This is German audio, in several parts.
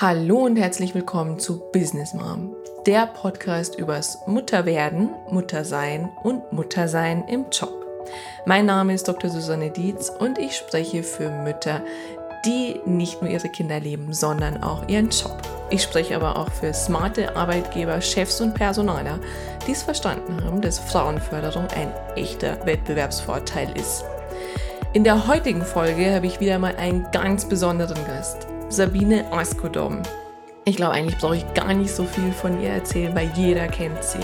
Hallo und herzlich willkommen zu Business Mom, der Podcast übers Mutterwerden, Muttersein und Muttersein im Job. Mein Name ist Dr. Susanne Dietz und ich spreche für Mütter, die nicht nur ihre Kinder leben, sondern auch ihren Job. Ich spreche aber auch für smarte Arbeitgeber, Chefs und Personaler, die es verstanden haben, dass Frauenförderung ein echter Wettbewerbsvorteil ist. In der heutigen Folge habe ich wieder mal einen ganz besonderen Gast, Sabine Askodom. Ich glaube, eigentlich brauche ich gar nicht so viel von ihr erzählen, weil jeder kennt sie.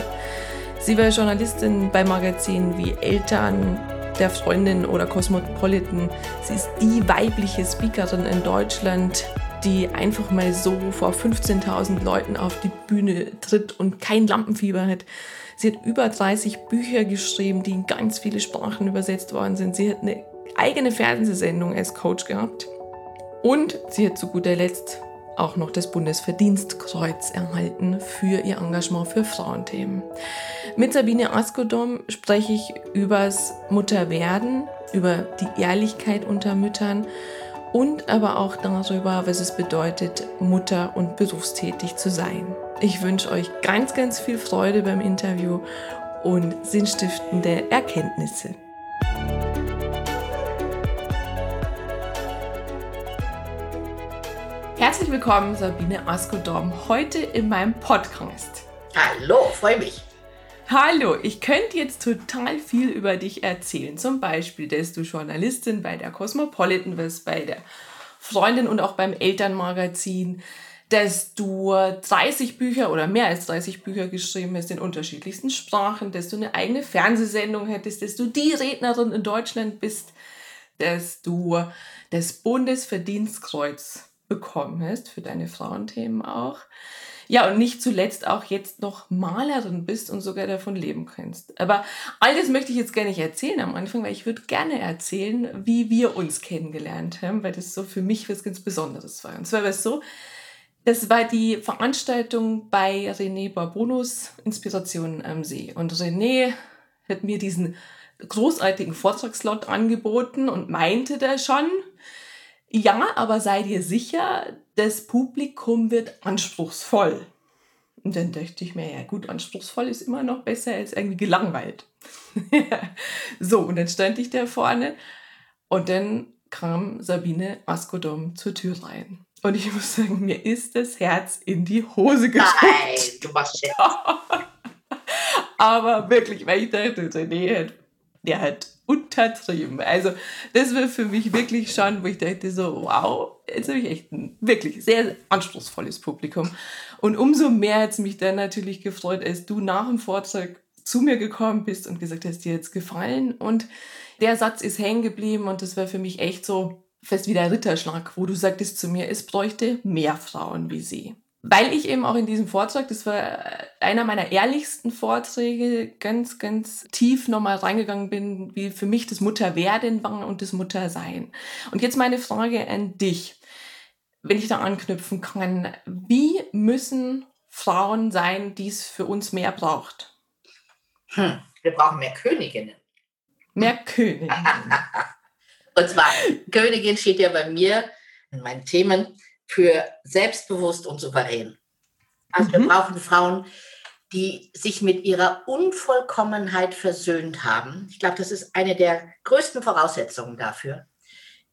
Sie war Journalistin bei Magazinen wie Eltern, der Freundin oder Cosmopolitan. Sie ist die weibliche Speakerin in Deutschland, die einfach mal so vor 15.000 Leuten auf die Bühne tritt und kein Lampenfieber hat. Sie hat über 30 Bücher geschrieben, die in ganz viele Sprachen übersetzt worden sind. Sie hat eine eigene Fernsehsendung als Coach gehabt. Und sie hat zu guter Letzt auch noch das Bundesverdienstkreuz erhalten für ihr Engagement für Frauenthemen. Mit Sabine Askodom spreche ich übers Mutterwerden, über die Ehrlichkeit unter Müttern und aber auch darüber, was es bedeutet, Mutter und berufstätig zu sein. Ich wünsche euch ganz, ganz viel Freude beim Interview und sinnstiftende Erkenntnisse. Willkommen, Sabine Askodom, heute in meinem Podcast. Hallo, freue mich. Hallo, ich könnte jetzt total viel über dich erzählen. Zum Beispiel, dass du Journalistin bei der Cosmopolitan bist, bei der Freundin und auch beim Elternmagazin, dass du 30 Bücher oder mehr als 30 Bücher geschrieben hast in unterschiedlichsten Sprachen, dass du eine eigene Fernsehsendung hättest, dass du die Rednerin in Deutschland bist, dass du das Bundesverdienstkreuz bekommen hast für deine Frauenthemen auch. Ja, und nicht zuletzt auch jetzt noch Malerin bist und sogar davon leben kannst. Aber all das möchte ich jetzt gar nicht erzählen am Anfang, weil ich würde gerne erzählen, wie wir uns kennengelernt haben, weil das so für mich was ganz Besonderes war. Und zwar war es so, das war die Veranstaltung bei René Barbonus, Inspiration am See. Und René hat mir diesen großartigen Vortragslot angeboten und meinte da schon, ja, aber sei dir sicher, das Publikum wird anspruchsvoll. Und dann dachte ich mir, ja gut, anspruchsvoll ist immer noch besser als irgendwie gelangweilt. so, und dann stand ich da vorne und dann kam Sabine Askodom zur Tür rein. Und ich muss sagen, mir ist das Herz in die Hose geschoben. Nein, du machst Scherz. Aber wirklich, weil ich dachte, hat, der hat untertrieben. Also das war für mich wirklich schon, wo ich dachte so, wow, jetzt habe ich echt ein wirklich sehr anspruchsvolles Publikum. Und umso mehr hat es mich dann natürlich gefreut, als du nach dem Vortrag zu mir gekommen bist und gesagt hast, dir jetzt gefallen. Und der Satz ist hängen geblieben und das war für mich echt so fest wie der Ritterschlag, wo du sagtest zu mir, es bräuchte mehr Frauen wie sie weil ich eben auch in diesem Vortrag, das war einer meiner ehrlichsten Vorträge, ganz, ganz tief nochmal reingegangen bin, wie für mich das Mutterwerden war und das Muttersein. Und jetzt meine Frage an dich, wenn ich da anknüpfen kann, wie müssen Frauen sein, die es für uns mehr braucht? Hm, wir brauchen mehr Königinnen. Mehr Königinnen. und zwar, Königin steht ja bei mir in meinen Themen für selbstbewusst und souverän. Also mhm. wir brauchen Frauen, die sich mit ihrer Unvollkommenheit versöhnt haben. Ich glaube, das ist eine der größten Voraussetzungen dafür,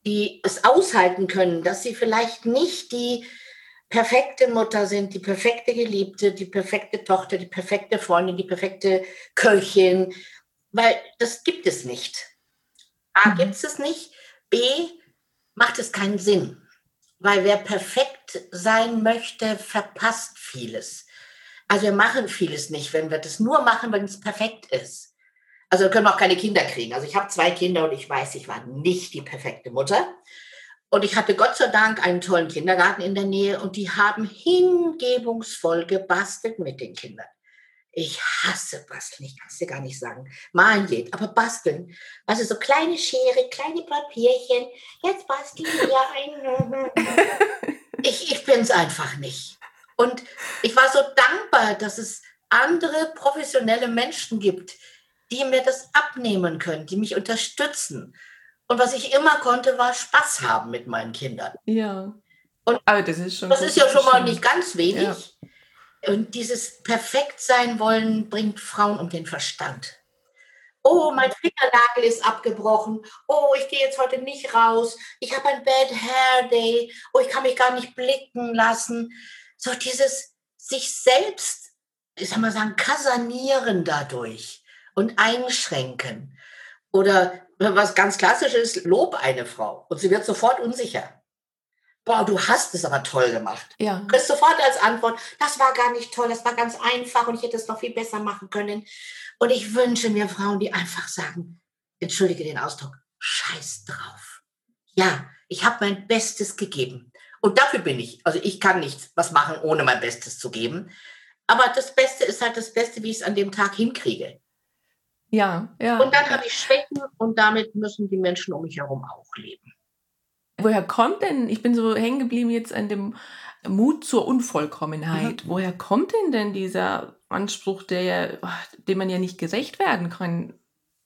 die es aushalten können, dass sie vielleicht nicht die perfekte Mutter sind, die perfekte Geliebte, die perfekte Tochter, die perfekte Freundin, die perfekte Köchin, weil das gibt es nicht. A, mhm. gibt es nicht. B, macht es keinen Sinn. Weil wer perfekt sein möchte, verpasst vieles. Also wir machen vieles nicht, wenn wir das nur machen, wenn es perfekt ist. Also wir können auch keine Kinder kriegen. Also ich habe zwei Kinder und ich weiß, ich war nicht die perfekte Mutter. Und ich hatte Gott sei Dank einen tollen Kindergarten in der Nähe und die haben hingebungsvoll gebastelt mit den Kindern. Ich hasse Basteln, ich kann es dir gar nicht sagen. Malen geht, aber basteln. Also so kleine Schere, kleine Papierchen. Jetzt basteln wir ein. ich ich bin es einfach nicht. Und ich war so dankbar, dass es andere professionelle Menschen gibt, die mir das abnehmen können, die mich unterstützen. Und was ich immer konnte, war Spaß haben mit meinen Kindern. Ja. Und Aber das ist schon. das ist ja schon mal nicht ganz wenig. Ja. Und dieses perfekt sein wollen bringt Frauen um den Verstand. Oh, mein Fingernagel ist abgebrochen. Oh, ich gehe jetzt heute nicht raus. Ich habe ein Bad Hair Day. Oh, ich kann mich gar nicht blicken lassen. So dieses sich selbst, ich sag mal sagen, kasanieren dadurch und einschränken. Oder was ganz klassisch ist, lob eine Frau und sie wird sofort unsicher. Boah, du hast es aber toll gemacht. Ja. Du kriegst sofort als Antwort, das war gar nicht toll, das war ganz einfach und ich hätte es noch viel besser machen können. Und ich wünsche mir Frauen, die einfach sagen, entschuldige den Ausdruck, scheiß drauf. Ja, ich habe mein Bestes gegeben. Und dafür bin ich. Also ich kann nicht was machen, ohne mein Bestes zu geben. Aber das Beste ist halt das Beste, wie ich es an dem Tag hinkriege. Ja, ja. Und dann habe ich Schwächen und damit müssen die Menschen um mich herum auch leben. Woher kommt denn, ich bin so hängen geblieben jetzt an dem Mut zur Unvollkommenheit. Woher kommt denn denn dieser Anspruch, der ja, dem man ja nicht gerecht werden kann,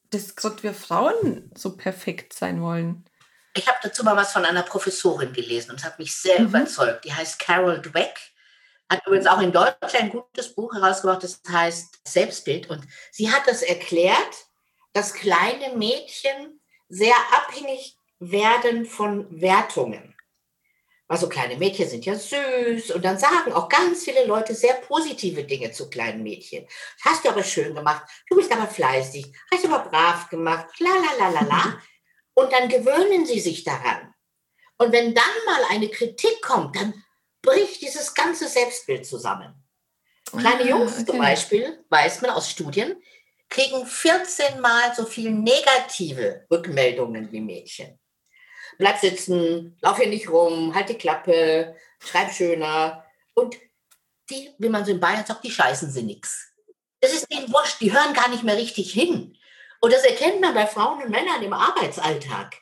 dass gerade wir Frauen so perfekt sein wollen? Ich habe dazu mal was von einer Professorin gelesen und es hat mich sehr Mhm. überzeugt. Die heißt Carol Dweck. Hat übrigens auch in Deutsch ein gutes Buch herausgebracht, das heißt Selbstbild. Und sie hat das erklärt, dass kleine Mädchen sehr abhängig werden von Wertungen. Also kleine Mädchen sind ja süß und dann sagen auch ganz viele Leute sehr positive Dinge zu kleinen Mädchen. Hast du aber schön gemacht, du bist aber fleißig, hast du aber brav gemacht, la la la la la. Und dann gewöhnen sie sich daran. Und wenn dann mal eine Kritik kommt, dann bricht dieses ganze Selbstbild zusammen. Kleine Ah, Jungs zum okay. Beispiel, weiß man aus Studien, kriegen 14 Mal so viel negative Rückmeldungen wie Mädchen. Bleib sitzen, lauf hier nicht rum, halt die Klappe, schreib schöner. Und die, wie man so in Bayern sagt, die scheißen sie nix. Das ist denen wurscht, die hören gar nicht mehr richtig hin. Und das erkennt man bei Frauen und Männern im Arbeitsalltag.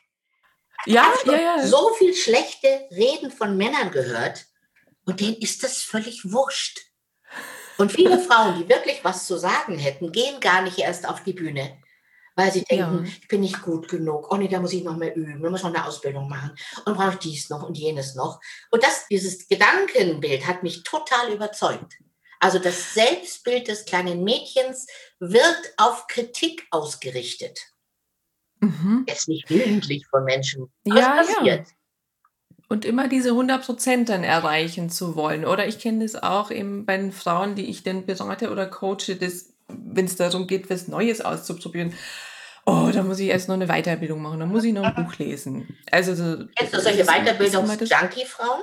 Ja, Ich habe ja, ja. so viel schlechte Reden von Männern gehört und denen ist das völlig wurscht. Und viele Frauen, die wirklich was zu sagen hätten, gehen gar nicht erst auf die Bühne, weil sie denken, Ja. ich bin nicht gut genug. Oh nee, da muss ich noch mehr üben, da muss ich noch eine Ausbildung machen und brauche ich dies noch und jenes noch. Und das, dieses Gedankenbild hat mich total überzeugt. Also das Selbstbild des kleinen Mädchens wird auf Kritik ausgerichtet. Mhm. Jetzt nicht willentlich von Menschen. aber Ja, passiert. ja. Und immer diese 100% dann erreichen zu wollen. Oder ich kenne das auch eben bei den Frauen, die ich dann berate oder coache, wenn es darum geht, was Neues auszuprobieren. Oh, da muss ich erst noch eine Weiterbildung machen, da muss ich noch ein Buch lesen. Also so, Kennst du solche Weiterbildungs-Junkie-Frauen?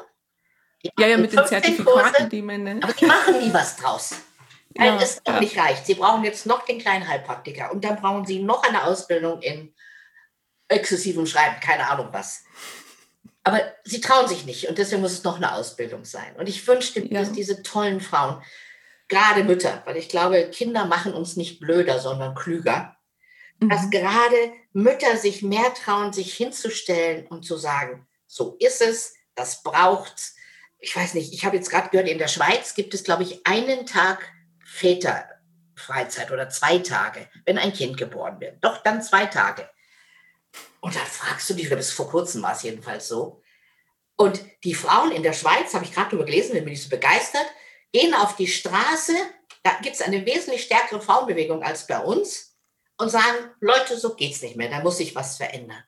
Ja, ja, mit den 15 Zertifikaten, Kurse, die man. Ne? aber die machen nie was draus. Weil Ja, es noch ja. nicht reicht. Sie brauchen jetzt noch den kleinen Heilpraktiker und dann brauchen sie noch eine Ausbildung in exzessivem Schreiben, keine Ahnung was. Aber sie trauen sich nicht und deswegen muss es noch eine Ausbildung sein. Und ich wünschte, Ja. dass diese tollen Frauen, gerade Mütter, weil ich glaube, Kinder machen uns nicht blöder, sondern klüger, dass Mhm. gerade Mütter sich mehr trauen, sich hinzustellen und zu sagen, so ist es, das braucht's. Ich weiß nicht, ich habe jetzt gerade gehört, in der Schweiz gibt es, glaube ich, einen Tag Väterfreizeit oder zwei Tage, wenn ein Kind geboren wird. Doch, dann zwei Tage. Und dann fragst du dich, bis vor kurzem war es jedenfalls so. Und die Frauen in der Schweiz, habe ich gerade darüber gelesen, bin ich so begeistert, gehen auf die Straße, da gibt es eine wesentlich stärkere Frauenbewegung als bei uns und sagen, Leute, so geht's nicht mehr, da muss sich was verändern.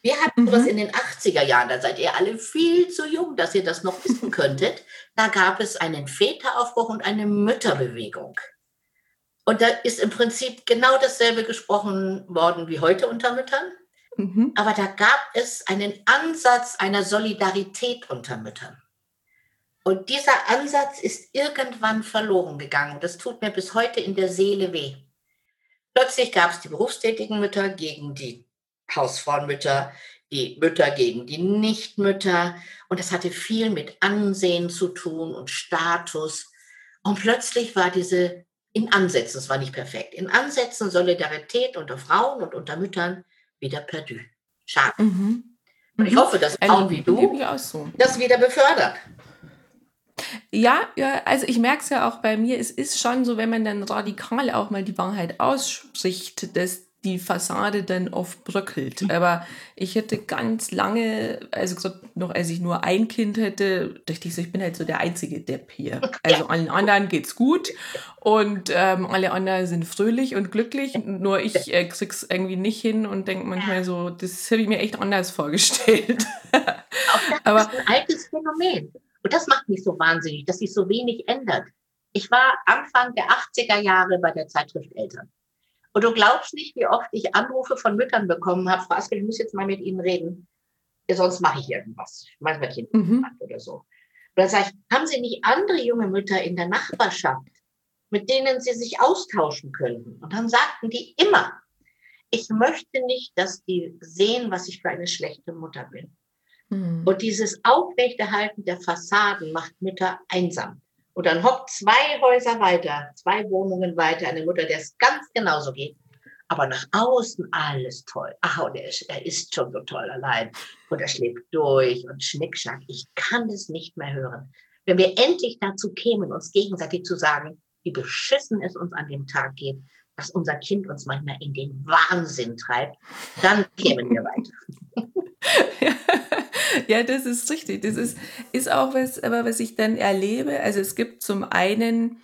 Wir hatten Mhm. sowas in den 80er Jahren, da seid ihr alle viel zu jung, dass ihr das noch wissen könntet. Da gab es einen Väteraufbruch und eine Mütterbewegung. Und da ist im Prinzip genau dasselbe gesprochen worden wie heute unter Müttern. Mhm. Aber da gab es einen Ansatz einer Solidarität unter Müttern. Und dieser Ansatz ist irgendwann verloren gegangen. Das tut mir bis heute in der Seele weh. Plötzlich gab es die berufstätigen Mütter gegen die Hausfrauenmütter, die Mütter gegen die Nichtmütter. Und das hatte viel mit Ansehen zu tun und Status. Und plötzlich war diese, in Ansätzen, es war nicht perfekt, in Ansätzen Solidarität unter Frauen und unter Müttern wieder perdu. Schade. Mhm. Und ich Mhm. hoffe, dass Frauen wie du das wieder befördern. Ja, ja, also ich merke es ja auch bei mir, es ist schon so, wenn man dann radikal auch mal die Wahrheit ausspricht, dass die Fassade dann oft bröckelt. Aber ich hätte ganz lange, also gesagt, noch als ich nur ein Kind hätte, dachte ich so, ich bin halt so der einzige Depp hier. Also allen anderen geht's gut und ähm, alle anderen sind fröhlich und glücklich. Nur ich äh, krieg's irgendwie nicht hin und denke manchmal so, das hätte ich mir echt anders vorgestellt. Auch das Aber, ist ein altes Phänomen. Und das macht mich so wahnsinnig, dass sich so wenig ändert. Ich war Anfang der 80er Jahre bei der Zeitschrift Eltern. Und du glaubst nicht, wie oft ich Anrufe von Müttern bekommen habe, Frau Askel, ich muss jetzt mal mit Ihnen reden. Sonst mache ich irgendwas. Manchmal Kind mhm. oder so. Und dann sage ich, haben Sie nicht andere junge Mütter in der Nachbarschaft, mit denen Sie sich austauschen könnten? Und dann sagten die immer, ich möchte nicht, dass die sehen, was ich für eine schlechte Mutter bin. Mhm. Und dieses Aufrechterhalten der Fassaden macht Mütter einsam. Und dann hockt zwei Häuser weiter, zwei Wohnungen weiter, eine Mutter, der es ganz genauso geht. Aber nach außen alles toll. Ach, und er ist, er ist schon so toll allein. Und er schläft durch und Schnickschnack. Ich kann es nicht mehr hören. Wenn wir endlich dazu kämen, uns gegenseitig zu sagen, wie beschissen es uns an dem Tag geht, dass unser Kind uns manchmal in den Wahnsinn treibt, dann kämen wir weiter. ja, das ist richtig. Das ist, ist auch was, aber was ich dann erlebe. Also es gibt zum einen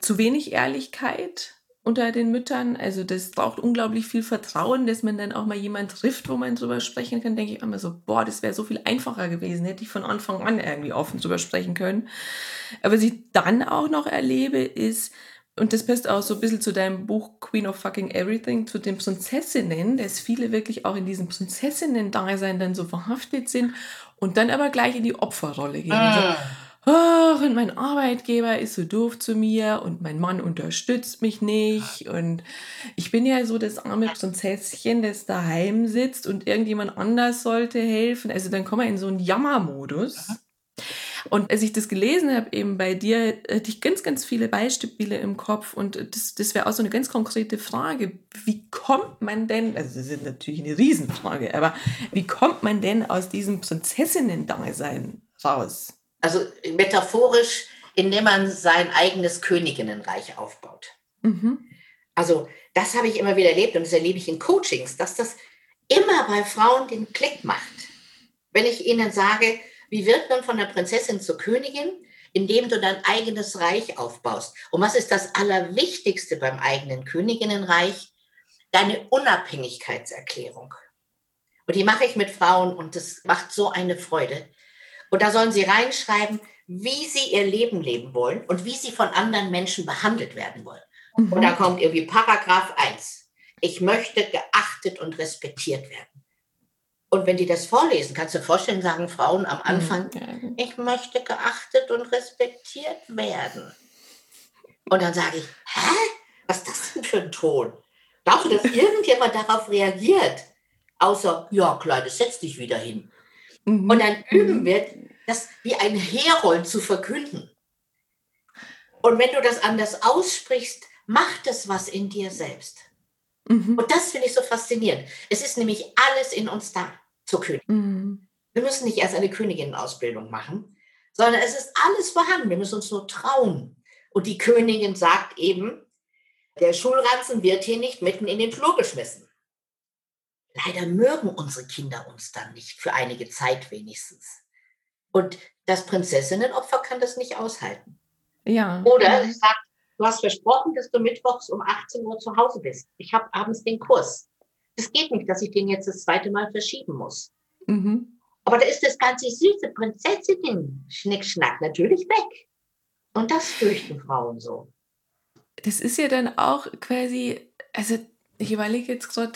zu wenig Ehrlichkeit unter den Müttern. Also das braucht unglaublich viel Vertrauen, dass man dann auch mal jemand trifft, wo man drüber sprechen kann. Denke ich immer so, boah, das wäre so viel einfacher gewesen, hätte ich von Anfang an irgendwie offen drüber sprechen können. Aber was ich dann auch noch erlebe, ist, und das passt auch so ein bisschen zu deinem Buch Queen of Fucking Everything, zu den Prinzessinnen, dass viele wirklich auch in diesem Prinzessinnen-Dasein dann so verhaftet sind und dann aber gleich in die Opferrolle gehen. Ah. So, oh, und mein Arbeitgeber ist so doof zu mir und mein Mann unterstützt mich nicht und ich bin ja so das arme Prinzesschen, das daheim sitzt und irgendjemand anders sollte helfen. Also dann kommen wir in so einen Jammermodus. Und als ich das gelesen habe, eben bei dir, hatte ich ganz, ganz viele Beispiele im Kopf. Und das, das wäre auch so eine ganz konkrete Frage. Wie kommt man denn, also das ist natürlich eine Riesenfrage, aber wie kommt man denn aus diesem Prinzessinnen-Dasein raus? Also metaphorisch, indem man sein eigenes Königinnenreich aufbaut. Mhm. Also das habe ich immer wieder erlebt und das erlebe ich in Coachings, dass das immer bei Frauen den Klick macht. Wenn ich ihnen sage, wie wird man von der Prinzessin zur Königin? Indem du dein eigenes Reich aufbaust. Und was ist das Allerwichtigste beim eigenen Königinnenreich? Deine Unabhängigkeitserklärung. Und die mache ich mit Frauen und das macht so eine Freude. Und da sollen sie reinschreiben, wie sie ihr Leben leben wollen und wie sie von anderen Menschen behandelt werden wollen. Mhm. Und da kommt irgendwie Paragraph 1. Ich möchte geachtet und respektiert werden. Und wenn die das vorlesen, kannst du dir vorstellen, sagen Frauen am Anfang, mhm. ich möchte geachtet und respektiert werden. Und dann sage ich, hä? Was ist das denn für ein Ton? Glaubst du, dass irgendjemand darauf reagiert? Außer, ja, Kleines, setz dich wieder hin. Mhm. Und dann üben wir, das wie ein Herold zu verkünden. Und wenn du das anders aussprichst, macht es was in dir selbst. Mhm. Und das finde ich so faszinierend. Es ist nämlich alles in uns da zur Königin. Mhm. Wir müssen nicht erst eine Königinnenausbildung machen, sondern es ist alles vorhanden. Wir müssen uns nur trauen. Und die Königin sagt eben, der Schulranzen wird hier nicht mitten in den Flur geschmissen. Leider mögen unsere Kinder uns dann nicht, für einige Zeit wenigstens. Und das Prinzessinnenopfer kann das nicht aushalten. Ja. Oder sie sagt, du hast versprochen, dass du mittwochs um 18 Uhr zu Hause bist. Ich habe abends den Kurs. Es geht nicht, dass ich den jetzt das zweite Mal verschieben muss. Mhm. Aber da ist das ganze süße Prinzessinnen-Schnickschnack natürlich weg. Und das fürchten Frauen so. Das ist ja dann auch quasi, also ich überlege jetzt gerade,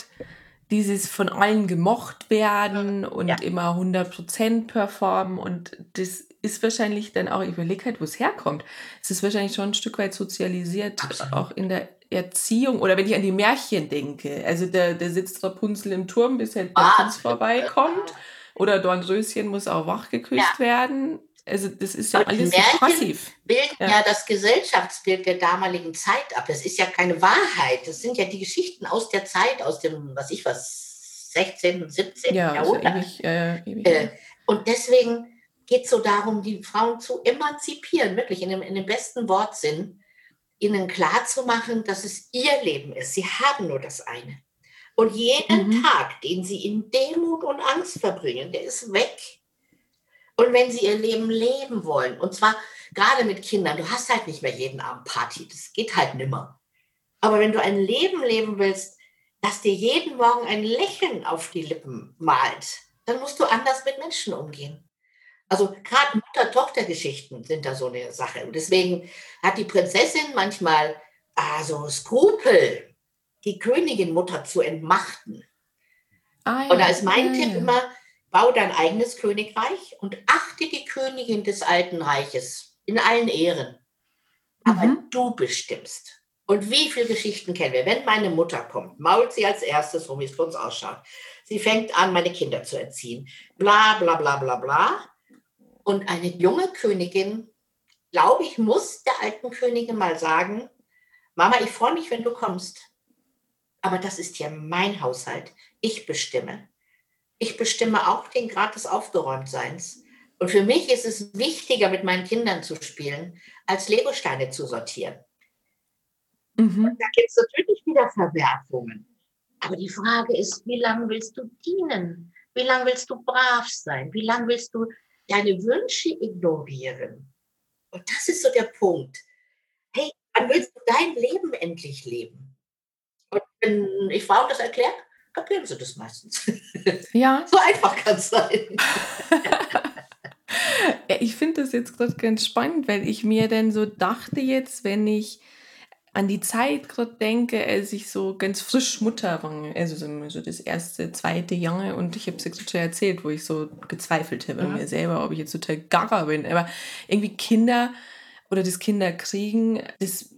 dieses von allen gemocht werden und ja. immer 100% performen und das ist wahrscheinlich dann auch, ich überlege halt, wo es herkommt. Es ist wahrscheinlich schon ein Stück weit sozialisiert, Absolut. auch in der Erziehung oder wenn ich an die Märchen denke. Also der, der sitzt Rapunzel im Turm, bis halt der ah, vorbeikommt. Oder Dornröschen muss auch wach geküsst ja. werden. Also das ist ja Und alles Märchen so passiv. bilden ja. ja. das Gesellschaftsbild der damaligen Zeit ab. Das ist ja keine Wahrheit. Das sind ja die Geschichten aus der Zeit, aus dem, was ich was, 16., 17. Ja, Jahrhundert. Also ewig, äh, ewig, äh, und deswegen geht es so darum, die Frauen zu emanzipieren, wirklich in dem, in dem besten Wortsinn, ihnen klarzumachen, dass es ihr Leben ist. Sie haben nur das eine. Und jeden mhm. Tag, den sie in Demut und Angst verbringen, der ist weg. Und wenn sie ihr Leben leben wollen, und zwar gerade mit Kindern, du hast halt nicht mehr jeden Abend Party, das geht halt nimmer. Aber wenn du ein Leben leben willst, das dir jeden Morgen ein Lächeln auf die Lippen malt, dann musst du anders mit Menschen umgehen. Also gerade Mutter-Tochter-Geschichten sind da so eine Sache. Und deswegen hat die Prinzessin manchmal also Skrupel, die Königin-Mutter zu entmachten. Ah, ja. Und da ist mein ja, Tipp immer, bau dein eigenes Königreich und achte die Königin des alten Reiches in allen Ehren. Aber mhm. du bestimmst. Und wie viele Geschichten kennen wir? Wenn meine Mutter kommt, mault sie als erstes, so wie es für uns ausschaut. Sie fängt an, meine Kinder zu erziehen. Bla, bla, bla, bla, bla. Und eine junge Königin, glaube ich, muss der alten Königin mal sagen, Mama, ich freue mich, wenn du kommst. Aber das ist ja mein Haushalt. Ich bestimme. Ich bestimme auch den Grad des Aufgeräumtseins. Und für mich ist es wichtiger, mit meinen Kindern zu spielen, als Legosteine zu sortieren. Mhm. da gibt es natürlich wieder Verwerfungen. Aber die Frage ist, wie lange willst du dienen? Wie lange willst du brav sein? Wie lange willst du deine Wünsche ignorieren? Und das ist so der Punkt. Hey, wann willst du dein Leben endlich leben? Und wenn ich Frauen das erkläre, kapieren sie das meistens. Ja. so einfach kann es sein. ich finde das jetzt gerade ganz spannend, weil ich mir dann so dachte jetzt, wenn ich an die Zeit gerade denke, als ich so ganz frisch Mutter war, also so, so das erste, zweite Jahr und ich habe es ja schon erzählt, wo ich so gezweifelt habe ja. an mir selber, ob ich jetzt total gaga bin, aber irgendwie Kinder oder das Kinderkriegen, das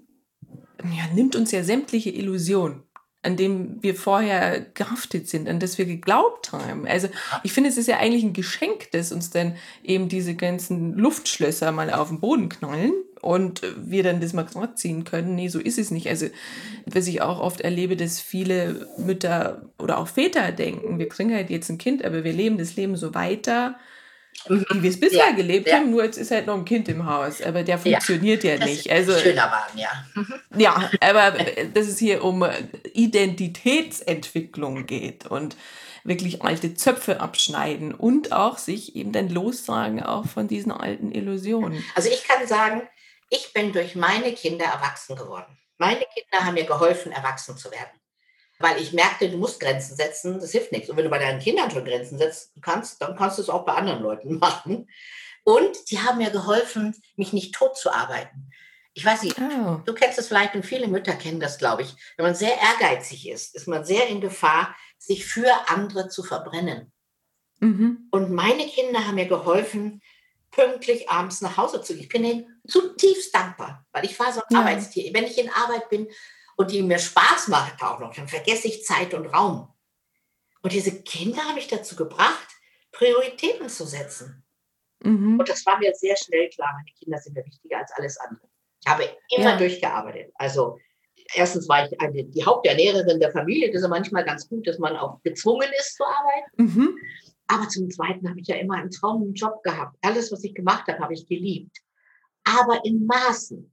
ja, nimmt uns ja sämtliche Illusionen an dem wir vorher gehaftet sind, an das wir geglaubt haben. Also ich finde, es ist ja eigentlich ein Geschenk, dass uns dann eben diese ganzen Luftschlösser mal auf den Boden knallen und wir dann das mal ziehen können. Nee, so ist es nicht. Also was ich auch oft erlebe, dass viele Mütter oder auch Väter denken, wir kriegen halt jetzt ein Kind, aber wir leben das Leben so weiter. Wie wir es bisher ja, gelebt ja. haben, nur jetzt ist halt noch ein Kind im Haus, aber der funktioniert ja, ja nicht. Also, schöner Wagen, ja. Mhm. Ja, aber dass es hier um Identitätsentwicklung geht und wirklich alte Zöpfe abschneiden und auch sich eben dann lossagen auch von diesen alten Illusionen. Also ich kann sagen, ich bin durch meine Kinder erwachsen geworden. Meine Kinder haben mir geholfen, erwachsen zu werden weil ich merkte, du musst Grenzen setzen, das hilft nichts. Und wenn du bei deinen Kindern schon Grenzen setzen kannst, dann kannst du es auch bei anderen Leuten machen. Und die haben mir geholfen, mich nicht tot zu arbeiten. Ich weiß nicht, oh. du kennst es vielleicht und viele Mütter kennen das, glaube ich. Wenn man sehr ehrgeizig ist, ist man sehr in Gefahr, sich für andere zu verbrennen. Mhm. Und meine Kinder haben mir geholfen, pünktlich abends nach Hause zu gehen. Ich bin ihnen zutiefst dankbar, weil ich war so ein ja. Arbeitstier. Wenn ich in Arbeit bin, und die mir Spaß macht auch noch, dann vergesse ich Zeit und Raum. Und diese Kinder haben mich dazu gebracht, Prioritäten zu setzen. Mhm. Und das war mir sehr schnell klar, meine Kinder sind mir wichtiger als alles andere. Ich habe immer ja. durchgearbeitet. Also erstens war ich eine, die Haupternährerin der Familie. Das ist ja manchmal ganz gut, dass man auch gezwungen ist zu arbeiten. Mhm. Aber zum Zweiten habe ich ja immer einen Traumjob gehabt. Alles, was ich gemacht habe, habe ich geliebt. Aber in Maßen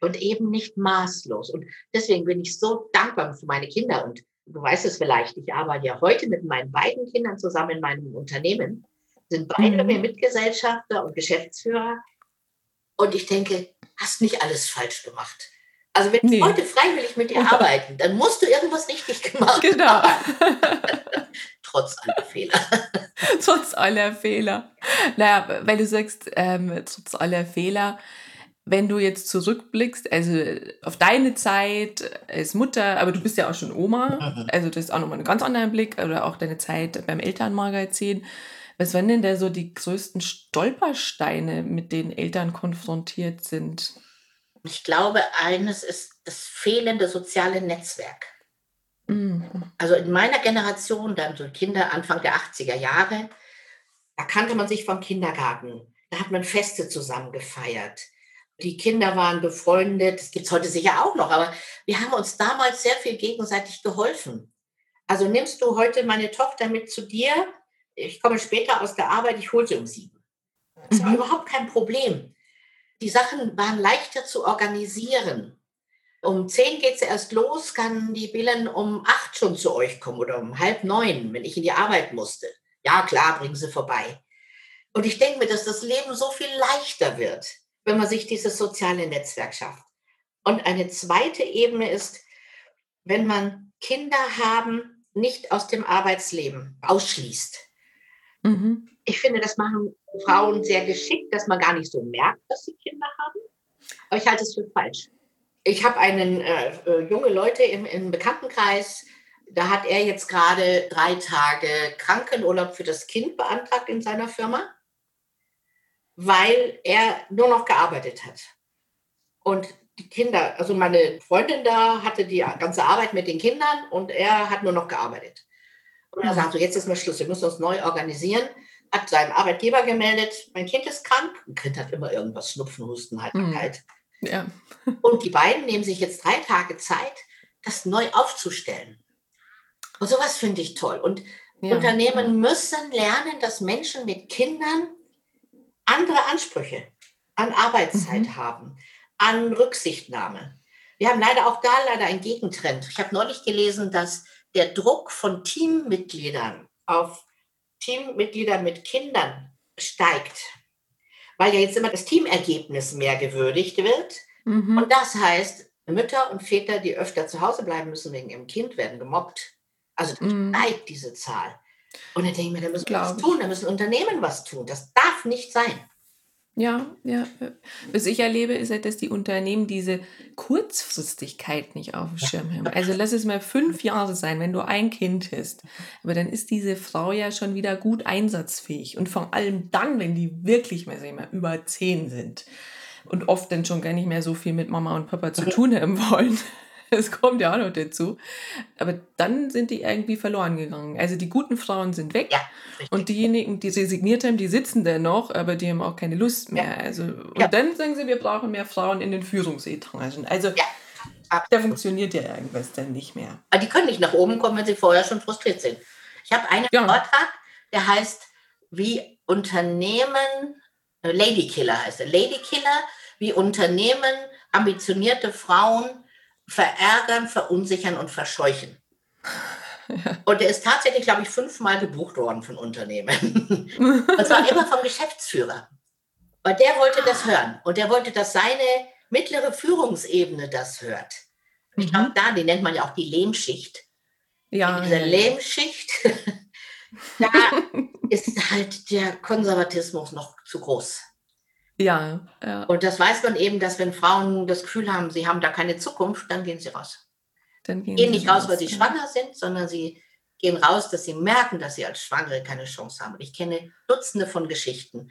und eben nicht maßlos. Und deswegen bin ich so dankbar für meine Kinder. Und du weißt es vielleicht, ich arbeite ja heute mit meinen beiden Kindern zusammen in meinem Unternehmen, sind beide mhm. Mitgesellschafter und Geschäftsführer. Und ich denke, hast nicht alles falsch gemacht. Also wenn nee. Leute freiwillig mit dir arbeiten, dann musst du irgendwas richtig gemacht genau. haben. Trotz aller Fehler. trotz aller Fehler. Naja, weil du sagst, ähm, trotz aller Fehler, wenn du jetzt zurückblickst, also auf deine Zeit als Mutter, aber du bist ja auch schon Oma, mhm. also das ist auch nochmal ein ganz anderer Blick, oder auch deine Zeit beim Elternmagazin. Was waren denn da so die größten Stolpersteine, mit denen Eltern konfrontiert sind? Ich glaube, eines ist das fehlende soziale Netzwerk. Mhm. Also in meiner Generation, dann so Kinder Anfang der 80er Jahre, da kannte man sich vom Kindergarten. Da hat man Feste zusammen gefeiert. Die Kinder waren befreundet, das gibt es heute sicher auch noch, aber wir haben uns damals sehr viel gegenseitig geholfen. Also nimmst du heute meine Tochter mit zu dir, ich komme später aus der Arbeit, ich hole sie um sieben. Das war mhm. überhaupt kein Problem. Die Sachen waren leichter zu organisieren. Um zehn geht es erst los, kann die Billen um acht schon zu euch kommen oder um halb neun, wenn ich in die Arbeit musste. Ja, klar, bringen sie vorbei. Und ich denke mir, dass das Leben so viel leichter wird, wenn man sich dieses soziale Netzwerk schafft. Und eine zweite Ebene ist, wenn man Kinder haben, nicht aus dem Arbeitsleben ausschließt. Mhm. Ich finde, das machen Frauen sehr geschickt, dass man gar nicht so merkt, dass sie Kinder haben. Aber ich halte es für falsch. Ich habe einen äh, äh, junge Leute im, im Bekanntenkreis, da hat er jetzt gerade drei Tage Krankenurlaub für das Kind beantragt in seiner Firma, weil er nur noch gearbeitet hat. Und die Kinder, also meine Freundin da hatte die ganze Arbeit mit den Kindern und er hat nur noch gearbeitet. Und er sagt so, jetzt ist mal Schluss, wir müssen uns neu organisieren. Hat seinem Arbeitgeber gemeldet, mein Kind ist krank. Ein Kind hat immer irgendwas, Schnupfen, Husten, Heiterkeit. Mhm. Ja. und die beiden nehmen sich jetzt drei Tage Zeit, das neu aufzustellen. Und sowas finde ich toll. Und ja. Unternehmen müssen lernen, dass Menschen mit Kindern andere Ansprüche an Arbeitszeit mhm. haben an Rücksichtnahme. Wir haben leider auch da leider einen Gegentrend. Ich habe neulich gelesen, dass der Druck von Teammitgliedern auf Teammitglieder mit Kindern steigt, weil ja jetzt immer das Teamergebnis mehr gewürdigt wird. Mhm. Und das heißt, Mütter und Väter, die öfter zu Hause bleiben müssen wegen ihrem Kind, werden gemobbt. Also das mhm. steigt diese Zahl. Und dann denke ich mir, da müssen wir was tun, da müssen Unternehmen was tun. Das darf nicht sein. Ja, ja. Was ich erlebe, ist halt, dass die Unternehmen diese Kurzfristigkeit nicht auf dem Schirm haben. Also lass es mal fünf Jahre sein, wenn du ein Kind hast. Aber dann ist diese Frau ja schon wieder gut einsatzfähig. Und vor allem dann, wenn die wirklich, mal, sag mal über zehn sind und oft dann schon gar nicht mehr so viel mit Mama und Papa zu tun haben wollen. Das kommt ja auch noch dazu. Aber dann sind die irgendwie verloren gegangen. Also die guten Frauen sind weg ja, und diejenigen, die resigniert haben, die sitzen da noch, aber die haben auch keine Lust mehr. Ja. Also, und ja. dann sagen sie, wir brauchen mehr Frauen in den Führungsetagen. Also da funktioniert ja irgendwas dann nicht mehr. Aber die können nicht nach oben kommen, wenn sie vorher schon frustriert sind. Ich habe einen Vortrag, der heißt, wie Unternehmen, äh, Lady Killer heißt er, Lady Killer, wie Unternehmen ambitionierte Frauen verärgern, verunsichern und verscheuchen. Ja. Und der ist tatsächlich, glaube ich, fünfmal gebucht worden von Unternehmen. und zwar immer vom Geschäftsführer. Und der wollte das hören. Und der wollte, dass seine mittlere Führungsebene das hört. Ich mhm. glaube, da, die nennt man ja auch die Lehmschicht. Ja. In dieser Lehmschicht, da ist halt der Konservatismus noch zu groß. Ja, ja. Und das weiß man eben, dass wenn Frauen das Gefühl haben, sie haben da keine Zukunft, dann gehen sie raus. Dann gehen, gehen nicht raus, weil sie ja. schwanger sind, sondern sie gehen raus, dass sie merken, dass sie als Schwangere keine Chance haben. Und ich kenne Dutzende von Geschichten.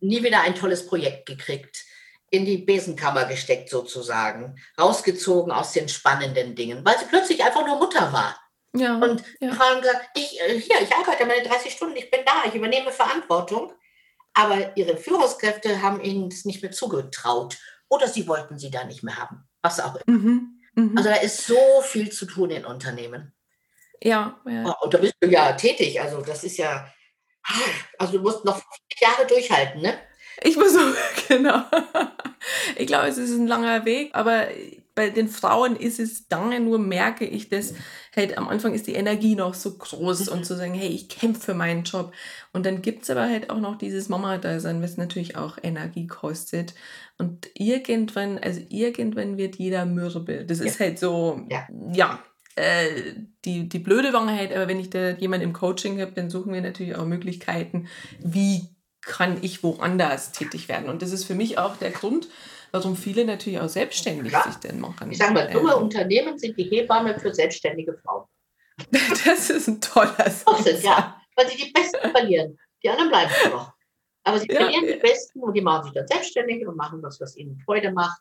Nie wieder ein tolles Projekt gekriegt, in die Besenkammer gesteckt sozusagen, rausgezogen aus den spannenden Dingen, weil sie plötzlich einfach nur Mutter war. Ja, und ja. die Frauen gesagt, ich, äh, hier, ich arbeite meine 30 Stunden, ich bin da, ich übernehme Verantwortung. Aber ihre Führungskräfte haben ihnen das nicht mehr zugetraut oder sie wollten sie da nicht mehr haben, was auch immer. Mhm, mh. Also da ist so viel zu tun in Unternehmen. Ja, ja. Oh, und da bist du ja tätig. Also das ist ja, also du musst noch Jahre durchhalten, ne? Ich muss so, genau. Ich glaube, es ist ein langer Weg, aber bei den Frauen ist es dann nur, merke ich, dass halt am Anfang ist die Energie noch so groß und zu sagen, hey, ich kämpfe für meinen Job. Und dann gibt es aber halt auch noch dieses Mama-Dasein, was natürlich auch Energie kostet. Und irgendwann, also irgendwann wird jeder mürbe. Das ja. ist halt so, ja, ja äh, die, die blöde Wahrheit, aber wenn ich da jemanden im Coaching habe, dann suchen wir natürlich auch Möglichkeiten, wie kann ich woanders tätig werden. Und das ist für mich auch der Grund, warum viele natürlich auch selbstständig Klar. sich denn machen. Ich sage mal, dumme ähm, Unternehmen sind die Hebamme für selbstständige Frauen. das ist ein toller Satz. ja, weil sie die Besten verlieren. Die anderen bleiben noch. Aber sie verlieren ja. die Besten und die machen sich dann selbstständig und machen was, was ihnen Freude macht.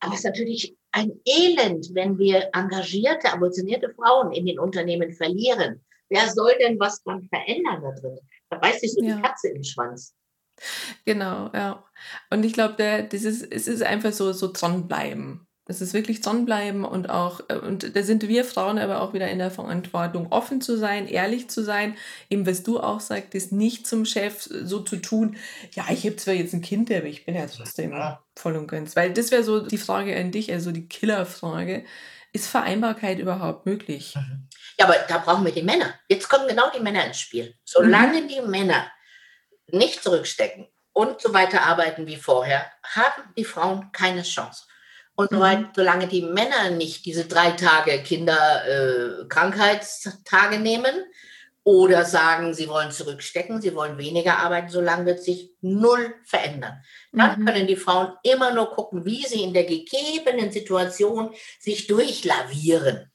Aber es ist natürlich ein Elend, wenn wir engagierte, ambitionierte Frauen in den Unternehmen verlieren. Wer soll denn was dann verändern da drin? Da beißt sich so ja. die Katze im Schwanz. Genau, ja. Und ich glaube, das ist, es ist einfach so, so dranbleiben. Es ist wirklich dranbleiben und auch, äh, und da sind wir Frauen aber auch wieder in der Verantwortung, offen zu sein, ehrlich zu sein, eben was du auch sagtest, nicht zum Chef so zu tun, ja, ich habe zwar jetzt ein Kind, aber ich bin ja trotzdem ja. voll und ganz. Weil das wäre so die Frage an dich, also die Killerfrage. Ist Vereinbarkeit überhaupt möglich? Mhm. Ja, aber da brauchen wir die Männer. Jetzt kommen genau die Männer ins Spiel. Solange mhm. die Männer nicht zurückstecken und so weiter arbeiten wie vorher, haben die Frauen keine Chance. Und mhm. solange die Männer nicht diese drei Tage Kinderkrankheitstage äh, nehmen oder sagen, sie wollen zurückstecken, sie wollen weniger arbeiten, solange wird sich null verändern. Dann mhm. können die Frauen immer nur gucken, wie sie in der gegebenen Situation sich durchlavieren.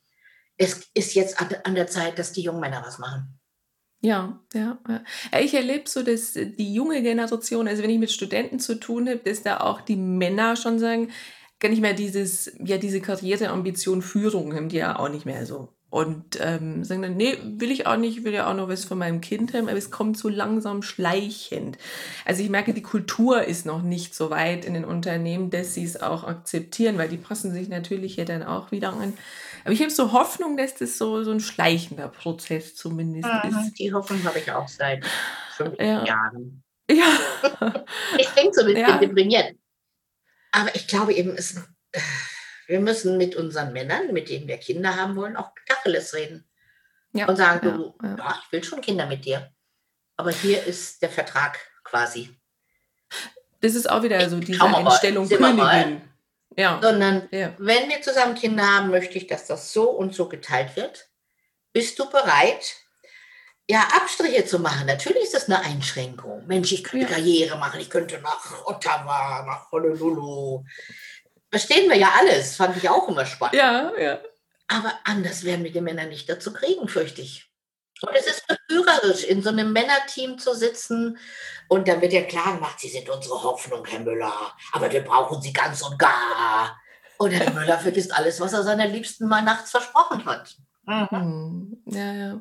Es ist jetzt an der Zeit, dass die jungen Männer was machen. Ja, ja, ja. Ich erlebe so, dass die junge Generation, also wenn ich mit Studenten zu tun habe, dass da auch die Männer schon sagen, gar nicht mehr dieses, ja, diese Karriereambition Führung haben die ja auch nicht mehr so. Und ähm, sagen dann, nee, will ich auch nicht, will ja auch noch was von meinem Kind haben, aber es kommt so langsam schleichend. Also ich merke, die Kultur ist noch nicht so weit in den Unternehmen, dass sie es auch akzeptieren, weil die passen sich natürlich ja dann auch wieder an. Aber ich habe so Hoffnung, dass das so, so ein schleichender Prozess zumindest mhm, ist. Die Hoffnung habe ich auch seit fünf ja. Jahren. Ja. ich denke so ein bisschen ja. deprimiert. Aber ich glaube eben, es, wir müssen mit unseren Männern, mit denen wir Kinder haben wollen, auch Tacheles reden. Ja, und sagen, du, ja. ja. ich will schon Kinder mit dir. Aber hier ist der Vertrag quasi. Das ist auch wieder so diese Einstellung Königin. Ja. Sondern wenn wir zusammen Kinder haben, möchte ich, dass das so und so geteilt wird. Bist du bereit, ja, Abstriche zu machen. Natürlich ist das eine Einschränkung. Mensch, ich könnte ja. Karriere machen, ich könnte nach Ottawa, nach Honolulu. Verstehen wir ja alles, fand ich auch immer spannend. Ja, ja. Aber anders werden wir die Männer nicht dazu kriegen, fürchte ich. Und es ist verführerisch, in so einem Männerteam zu sitzen und dann wird ja klar gemacht, Sie sind unsere Hoffnung, Herr Müller, aber wir brauchen Sie ganz und gar. Und Herr Müller vergisst alles, was er seiner Liebsten mal nachts versprochen hat. Mhm. Hm, ja, ja.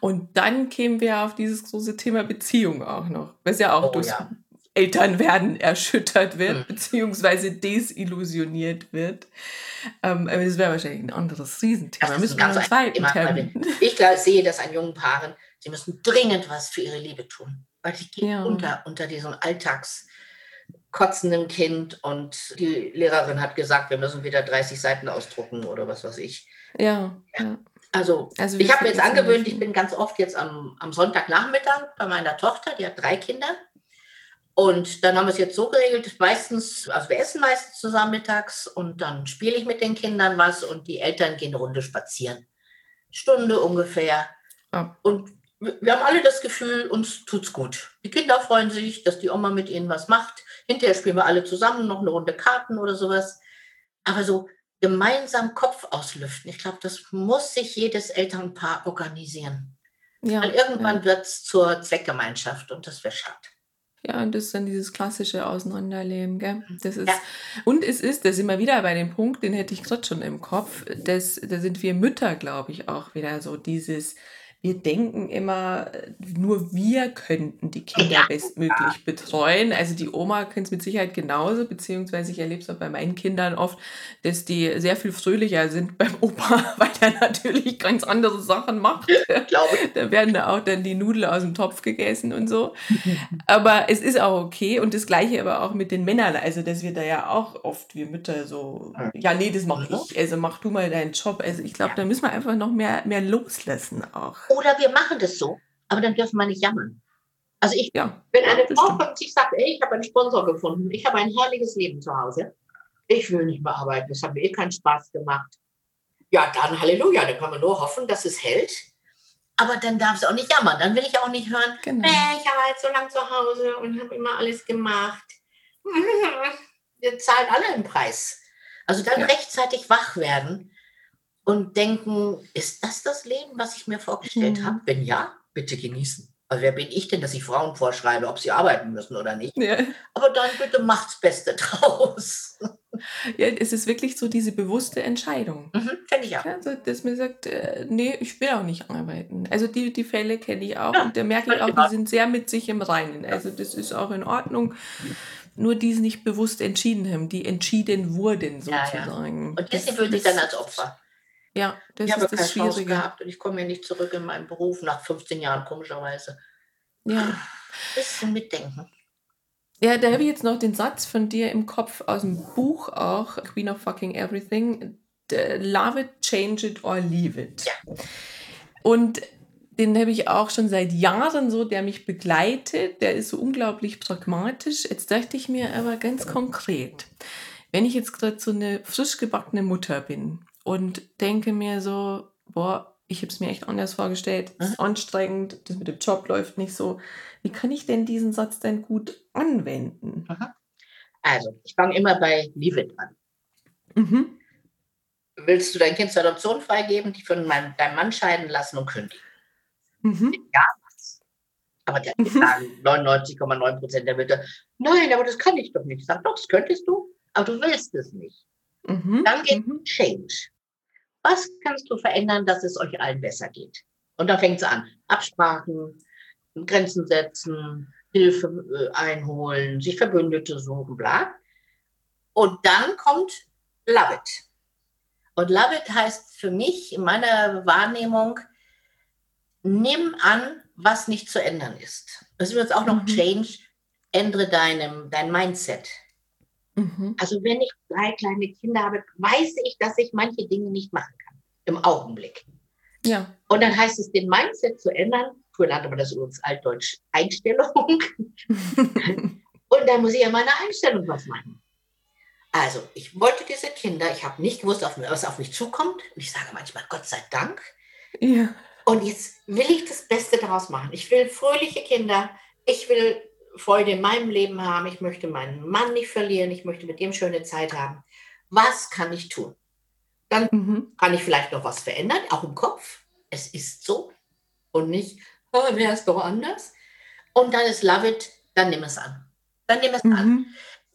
Und dann kämen wir auf dieses große Thema Beziehung auch noch, was ja auch oh, durch ja. Elternwerden erschüttert wird, beziehungsweise desillusioniert wird. Ähm, aber das wäre wahrscheinlich ein anderes Riesenthema. Das müssen wir uns zweiten Ich glaube, sehe das an jungen Paaren, sie müssen dringend was für ihre Liebe tun. Weil die gehen ja. unter, unter diesem Alltags kotzenden Kind und die Lehrerin hat gesagt, wir müssen wieder 30 Seiten ausdrucken oder was weiß ich. Ja, ja. Also, also ich habe mir jetzt angewöhnt, ich bin ganz oft jetzt am, am Sonntagnachmittag bei meiner Tochter, die hat drei Kinder. Und dann haben wir es jetzt so geregelt, meistens, also wir essen meistens zusammen mittags und dann spiele ich mit den Kindern was und die Eltern gehen eine Runde spazieren. Stunde ungefähr. Oh. Und wir haben alle das Gefühl, uns tut's gut. Die Kinder freuen sich, dass die Oma mit ihnen was macht. Hinterher spielen wir alle zusammen noch eine Runde Karten oder sowas. Aber so gemeinsam Kopf auslüften. Ich glaube, das muss sich jedes Elternpaar organisieren. Ja, Weil irgendwann ja. wird es zur Zweckgemeinschaft und das wäre schade. Ja, und das ist dann dieses klassische Auseinanderleben, gell? Das ist, ja. Und es ist, da sind wir wieder bei dem Punkt, den hätte ich gerade schon im Kopf, das, da sind wir Mütter, glaube ich, auch wieder so dieses, wir denken immer, nur wir könnten die Kinder bestmöglich betreuen. Also die Oma könnte es mit Sicherheit genauso, beziehungsweise ich erlebe es auch bei meinen Kindern oft, dass die sehr viel fröhlicher sind beim Opa, weil der natürlich ganz andere Sachen macht. Da werden da auch dann die Nudeln aus dem Topf gegessen und so. Aber es ist auch okay und das gleiche aber auch mit den Männern. Also dass wir da ja auch oft, wir Mütter so, ja nee, das mache ich. Also mach du mal deinen Job. Also ich glaube, da müssen wir einfach noch mehr, mehr loslassen auch. Oder wir machen das so, aber dann dürfen wir nicht jammern. Also ich, ja, wenn eine Frau kommt und sich sagt, ey, ich habe einen Sponsor gefunden, ich habe ein herrliches Leben zu Hause, ich will nicht mehr arbeiten, das hat mir eh keinen Spaß gemacht. Ja, dann Halleluja, dann kann man nur hoffen, dass es hält. Aber dann darf es auch nicht jammern. Dann will ich auch nicht hören, genau. nee, ich war jetzt so lange zu Hause und habe immer alles gemacht. Wir zahlen alle einen Preis. Also dann ja. rechtzeitig wach werden und denken, ist das das Leben, was ich mir vorgestellt mhm. habe? Wenn ja, bitte genießen. Also wer bin ich denn, dass ich Frauen vorschreibe, ob sie arbeiten müssen oder nicht? Ja. Aber dann bitte macht's Beste draus. Ja, es ist wirklich so diese bewusste Entscheidung. Mhm, Finde ich auch. Ja, also, dass man sagt, äh, nee, ich will auch nicht arbeiten. Also die, die Fälle kenne ich auch Ja, und da merke ich auch, die sind sehr mit sich im Reinen. Also das ist auch in Ordnung. Nur die es nicht bewusst entschieden haben, die entschieden wurden Ja, ja. sozusagen. Und Das- fühlen sich dann als Opfer. Ja, das ich habe ist keine das Chance Schwierige. gehabt und ich komme ja nicht zurück in meinen Beruf nach 15 Jahren, komischerweise. Ja. Bisschen mitdenken. Ja, da habe ich jetzt noch den Satz von dir im Kopf aus dem Buch auch, Queen of Fucking Everything. Love it, change it or leave it. Ja. Und den habe ich auch schon seit Jahren so, der mich begleitet. Der ist so unglaublich pragmatisch. Jetzt dachte ich mir aber ganz konkret, wenn ich jetzt gerade so eine frisch gebackene Mutter bin und denke mir so, boah, ich habe es mir echt anders vorgestellt, es ist anstrengend, das mit dem Job läuft nicht so. Wie kann ich denn diesen Satz denn gut anwenden? Also, ich fange immer bei Leave It an. Mhm. Willst du dein Kind zur Adoption freigeben, die von meinem, deinem Mann scheiden lassen und kündigen? Mhm. Aber der sagen 99,9 Prozent der Mütter, nein, aber das kann ich doch nicht. Ich sage, doch, das könntest du, aber du willst es nicht. Mhm. Dann geht Mhm. Change. Was kannst du verändern, dass es euch allen besser geht? Und dann fängt es an. Absprachen, Grenzen setzen, Hilfe äh, einholen, sich Verbündete suchen, bla. Und dann kommt Love It. Und Love It heißt für mich in meiner Wahrnehmung, nimm an, was nicht zu ändern ist. Das ist übrigens auch noch Mhm. Change, ändere deinem, dein Mindset. Mhm. Also wenn ich drei kleine Kinder habe, weiß ich, dass ich manche Dinge nicht machen kann im Augenblick. Ja. Und dann heißt es, den Mindset zu ändern. Früher nannte man das übrigens altdeutsch Einstellung. Und dann muss ich an meiner Einstellung was machen. Also, ich wollte diese Kinder, ich habe nicht gewusst, was auf mich zukommt. Und ich sage manchmal, Gott sei Dank. ja. Und jetzt will ich das Beste daraus machen. Ich will fröhliche Kinder. Ich will Freude in meinem Leben haben. Ich möchte meinen Mann nicht verlieren. Ich möchte mit ihm schöne Zeit haben. Was kann ich tun? Dann Mhm. kann ich vielleicht noch was verändern, auch im Kopf. Es ist so und nicht, oh, wäre es doch anders. Und dann ist Love It, dann nimm es an. Dann nimm es an. Mhm.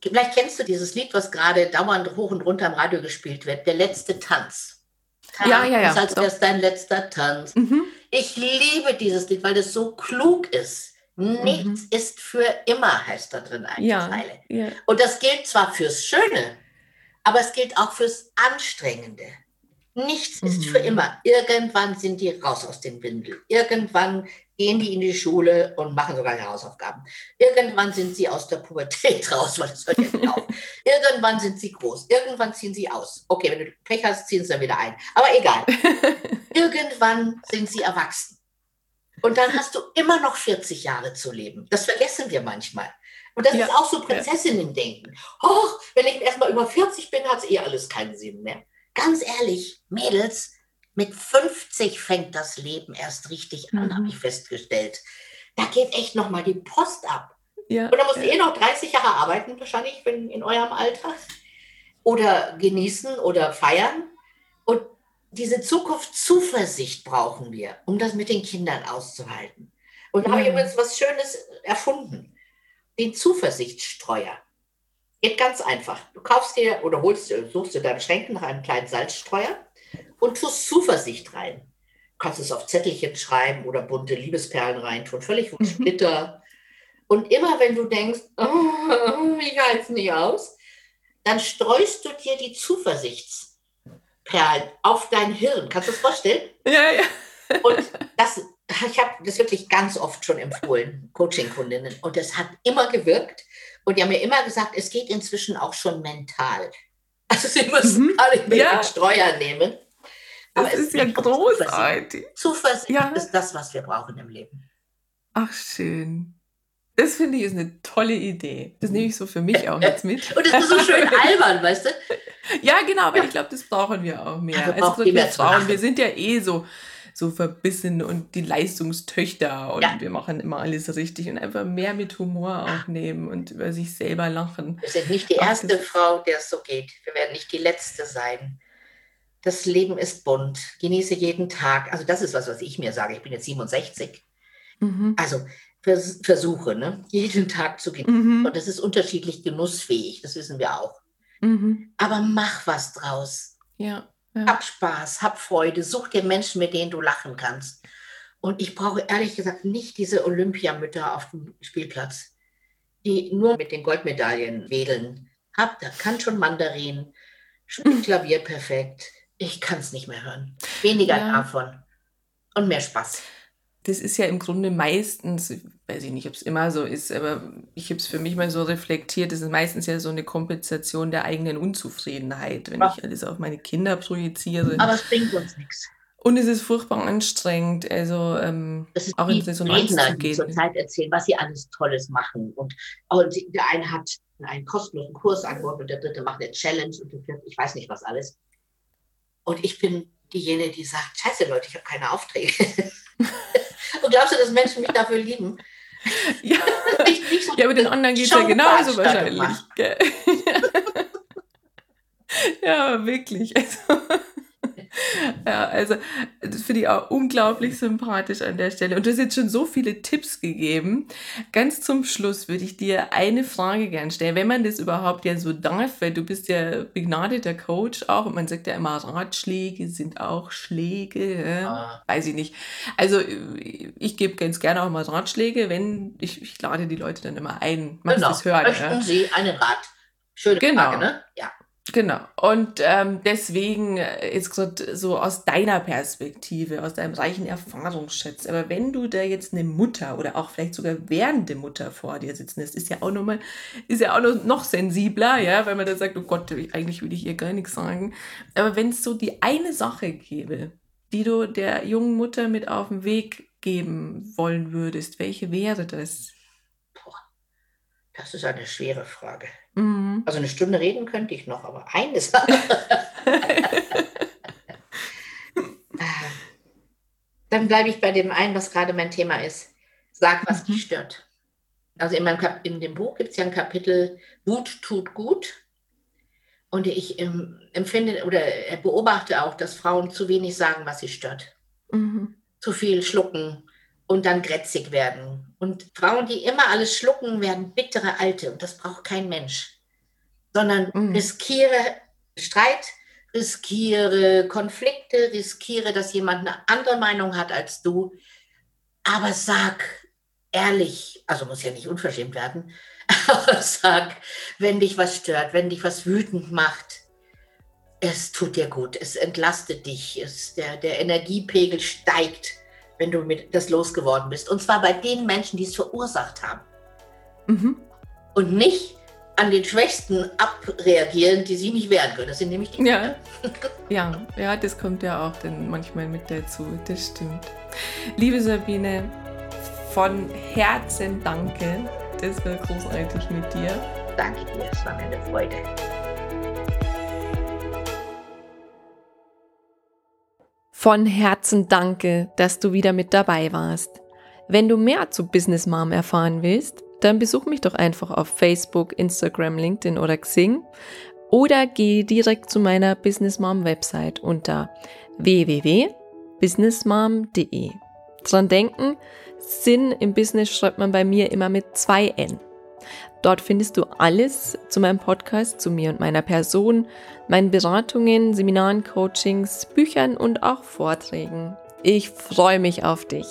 Vielleicht kennst du dieses Lied, was gerade dauernd hoch und runter im Radio gespielt wird, Der letzte Tanz. Ja, ja, ja, Das als doch. wär's dein letzter Tanz. Mhm. Ich liebe dieses Lied, weil es so klug ist. Nichts ist für immer, heißt da drin eine Mhm. Ja. Zeile. Ja. Und das gilt zwar fürs Schöne, aber es gilt auch fürs Anstrengende. Nichts ist Mhm. für immer. Irgendwann sind die raus aus den Windeln. Irgendwann gehen die in die Schule und machen sogar ihre Hausaufgaben. Irgendwann sind sie aus der Pubertät raus, weil das hört ja nicht auf. Irgendwann sind sie groß. Irgendwann ziehen sie aus. Okay, wenn du Pech hast, ziehen sie dann wieder ein. Aber egal. Irgendwann sind sie erwachsen. Und dann hast du immer noch 40 Jahre zu leben. Das vergessen wir manchmal. Und das Ja, ist auch so Prinzessinnen-Denken. Och, wenn ich erst mal über 40 bin, hat es eh alles keinen Sinn mehr. Ganz ehrlich, Mädels, mit 50 fängt das Leben erst richtig an, Mhm. habe ich festgestellt. Da geht echt noch mal die Post ab. Ja. Und dann musst du eh noch 30 Jahre arbeiten, wahrscheinlich wenn, in eurem Alter. Oder genießen oder feiern. Und diese Zukunftszuversicht brauchen wir, um das mit den Kindern auszuhalten. Und da habe ich Ja. übrigens was Schönes erfunden. Den Zuversichtsstreuer. Geht ganz einfach. Du kaufst dir oder holst dir, suchst dir deinem Schränken nach einem kleinen Salzstreuer und tust Zuversicht rein. Du kannst es auf Zettelchen schreiben oder bunte Liebesperlen reintun, völlig wurscht, Mhm. Glitter. Und immer wenn du denkst, oh, ich halte es nicht aus, dann streust du dir die Zuversichtsperlen auf dein Hirn. Kannst du das vorstellen? ja, ja. Und das, ich habe das wirklich ganz oft schon empfohlen, Coaching-Kundinnen. Und das hat immer gewirkt. Und die haben mir immer gesagt, es geht inzwischen auch schon mental. Also sie müssen Mhm. gar nicht mehr Ja. den Streuer nehmen. Aber Das es ist ja um Zuversicht. großartig. Zuversicht Ja. ist das, was wir brauchen im Leben. Ach, schön. Das finde ich ist eine tolle Idee. Das nehme ich so für mich auch jetzt mit. Und es ist so schön albern, weißt du? Ja, genau, aber ich glaube, das brauchen wir auch mehr. Ja, wir also wir mehr Frauen, wir sind ja eh so, so verbissen und die Leistungstöchter und Ja. wir machen immer alles richtig und einfach mehr mit Humor auch nehmen und über sich selber lachen. Wir sind nicht die Ach, erste das- Frau, der es so geht. Wir werden nicht die letzte sein. Das Leben ist bunt. Genieße jeden Tag. Also das ist was, was ich mir sage. Ich bin jetzt 67. Mhm. Also vers versuche, ne? jeden Tag zu genießen. Mhm. Und das ist unterschiedlich genussfähig. Das wissen wir auch. Mhm. Aber mach was draus. Ja, ja. Hab Spaß, hab Freude, such dir Menschen, mit denen du lachen kannst. Und ich brauche ehrlich gesagt nicht diese Olympiamütter auf dem Spielplatz, die nur mit den Goldmedaillen wedeln. Hab, da kann schon Mandarin, spielt Klavier perfekt. Ich kann es nicht mehr hören. Weniger ja. davon und mehr Spaß das ist ja im Grunde meistens, weiß ich nicht, ob es immer so ist, aber ich habe es für mich mal so reflektiert, das ist meistens ja so eine Kompensation der eigenen Unzufriedenheit, wenn Ach. ich alles auf meine Kinder projiziere. Aber es bringt uns nichts. Und es ist furchtbar anstrengend, also ähm, das ist auch in Resonanz Redner, zu gehen. Die zurzeit erzählen, was sie alles Tolles machen. Und, und der eine hat einen kostenlosen Kurs angeboten und der dritte macht eine Challenge und der vierte, ich weiß nicht was alles. Und ich bin diejenige, die sagt, scheiße Leute, ich habe keine Aufträge. Und glaubst du, dass Menschen mich dafür lieben? Ja, ich, ich so ja aber den anderen geht es ja genauso wahrscheinlich. ja, wirklich. Also, ja, also das finde ich auch unglaublich sympathisch an der Stelle. Und du hast jetzt schon so viele Tipps gegeben. Ganz zum Schluss würde ich dir eine Frage gern stellen, wenn man das überhaupt ja so darf, weil du bist ja begnadeter Coach auch und man sagt ja immer, Ratschläge sind auch Schläge. Ah. Weiß ich nicht. Also ich gebe ganz gerne auch mal Ratschläge, wenn ich, ich lade die Leute dann immer ein. Magst genau. das hören? Möchten ja? Sie einen Rat? Schöne genau. Frage, ne? Ja. Genau. Und ähm, deswegen äh, jetzt gerade so aus deiner Perspektive, aus deinem reichen Erfahrungsschatz. Aber wenn du da jetzt eine Mutter oder auch vielleicht sogar werdende Mutter vor dir sitzen hast, ist ja auch nochmal, ist ja auch noch, sensibler, ja, weil man da sagt, oh Gott, eigentlich will ich ihr gar nichts sagen. Aber wenn es so die eine Sache gäbe, die du der jungen Mutter mit auf den Weg geben wollen würdest, welche wäre das? Das ist eine schwere Frage. Mhm. Also eine Stunde reden könnte ich noch, aber eine Sache. Dann bleibe ich bei dem einen, was gerade mein Thema ist. Sag, was mhm. dich stört. Also in, meinem Kap in dem Buch gibt es ja ein Kapitel Wut tut gut. Und ich ähm, empfinde oder beobachte auch, dass Frauen zu wenig sagen, was sie stört. Mhm. Zu viel schlucken, und dann grätzig werden. Und Frauen, die immer alles schlucken, werden bittere Alte und das braucht kein Mensch. Sondern mhm. riskiere Streit, riskiere Konflikte, riskiere, dass jemand eine andere Meinung hat als du. Aber sag ehrlich, also muss ja nicht unverschämt werden, aber sag, wenn dich was stört, wenn dich was wütend macht, es tut dir gut, es entlastet dich, es, der, der Energiepegel steigt wenn du mit das losgeworden bist. Und zwar bei den Menschen, die es verursacht haben. Mhm. Und nicht an den Schwächsten abreagieren, die sie nicht wehren können. Das sind nämlich die ja. ja, ja, das kommt ja auch dann manchmal mit dazu. Das stimmt. Liebe Sabine, von Herzen danke. Das war großartig mit dir. Danke dir, es war mir eine Freude. Von Herzen danke, dass du wieder mit dabei warst. Wenn du mehr zu Business Mom erfahren willst, dann besuch mich doch einfach auf Facebook, Instagram, LinkedIn oder Xing oder geh direkt zu meiner Business Mom Website unter www.businessmom.de. Dran denken, Sinn im Business schreibt man bei mir immer mit zwei N. Dort findest du alles zu meinem Podcast, zu mir und meiner Person, meinen Beratungen, Seminaren, Coachings, Büchern und auch Vorträgen. Ich freue mich auf dich.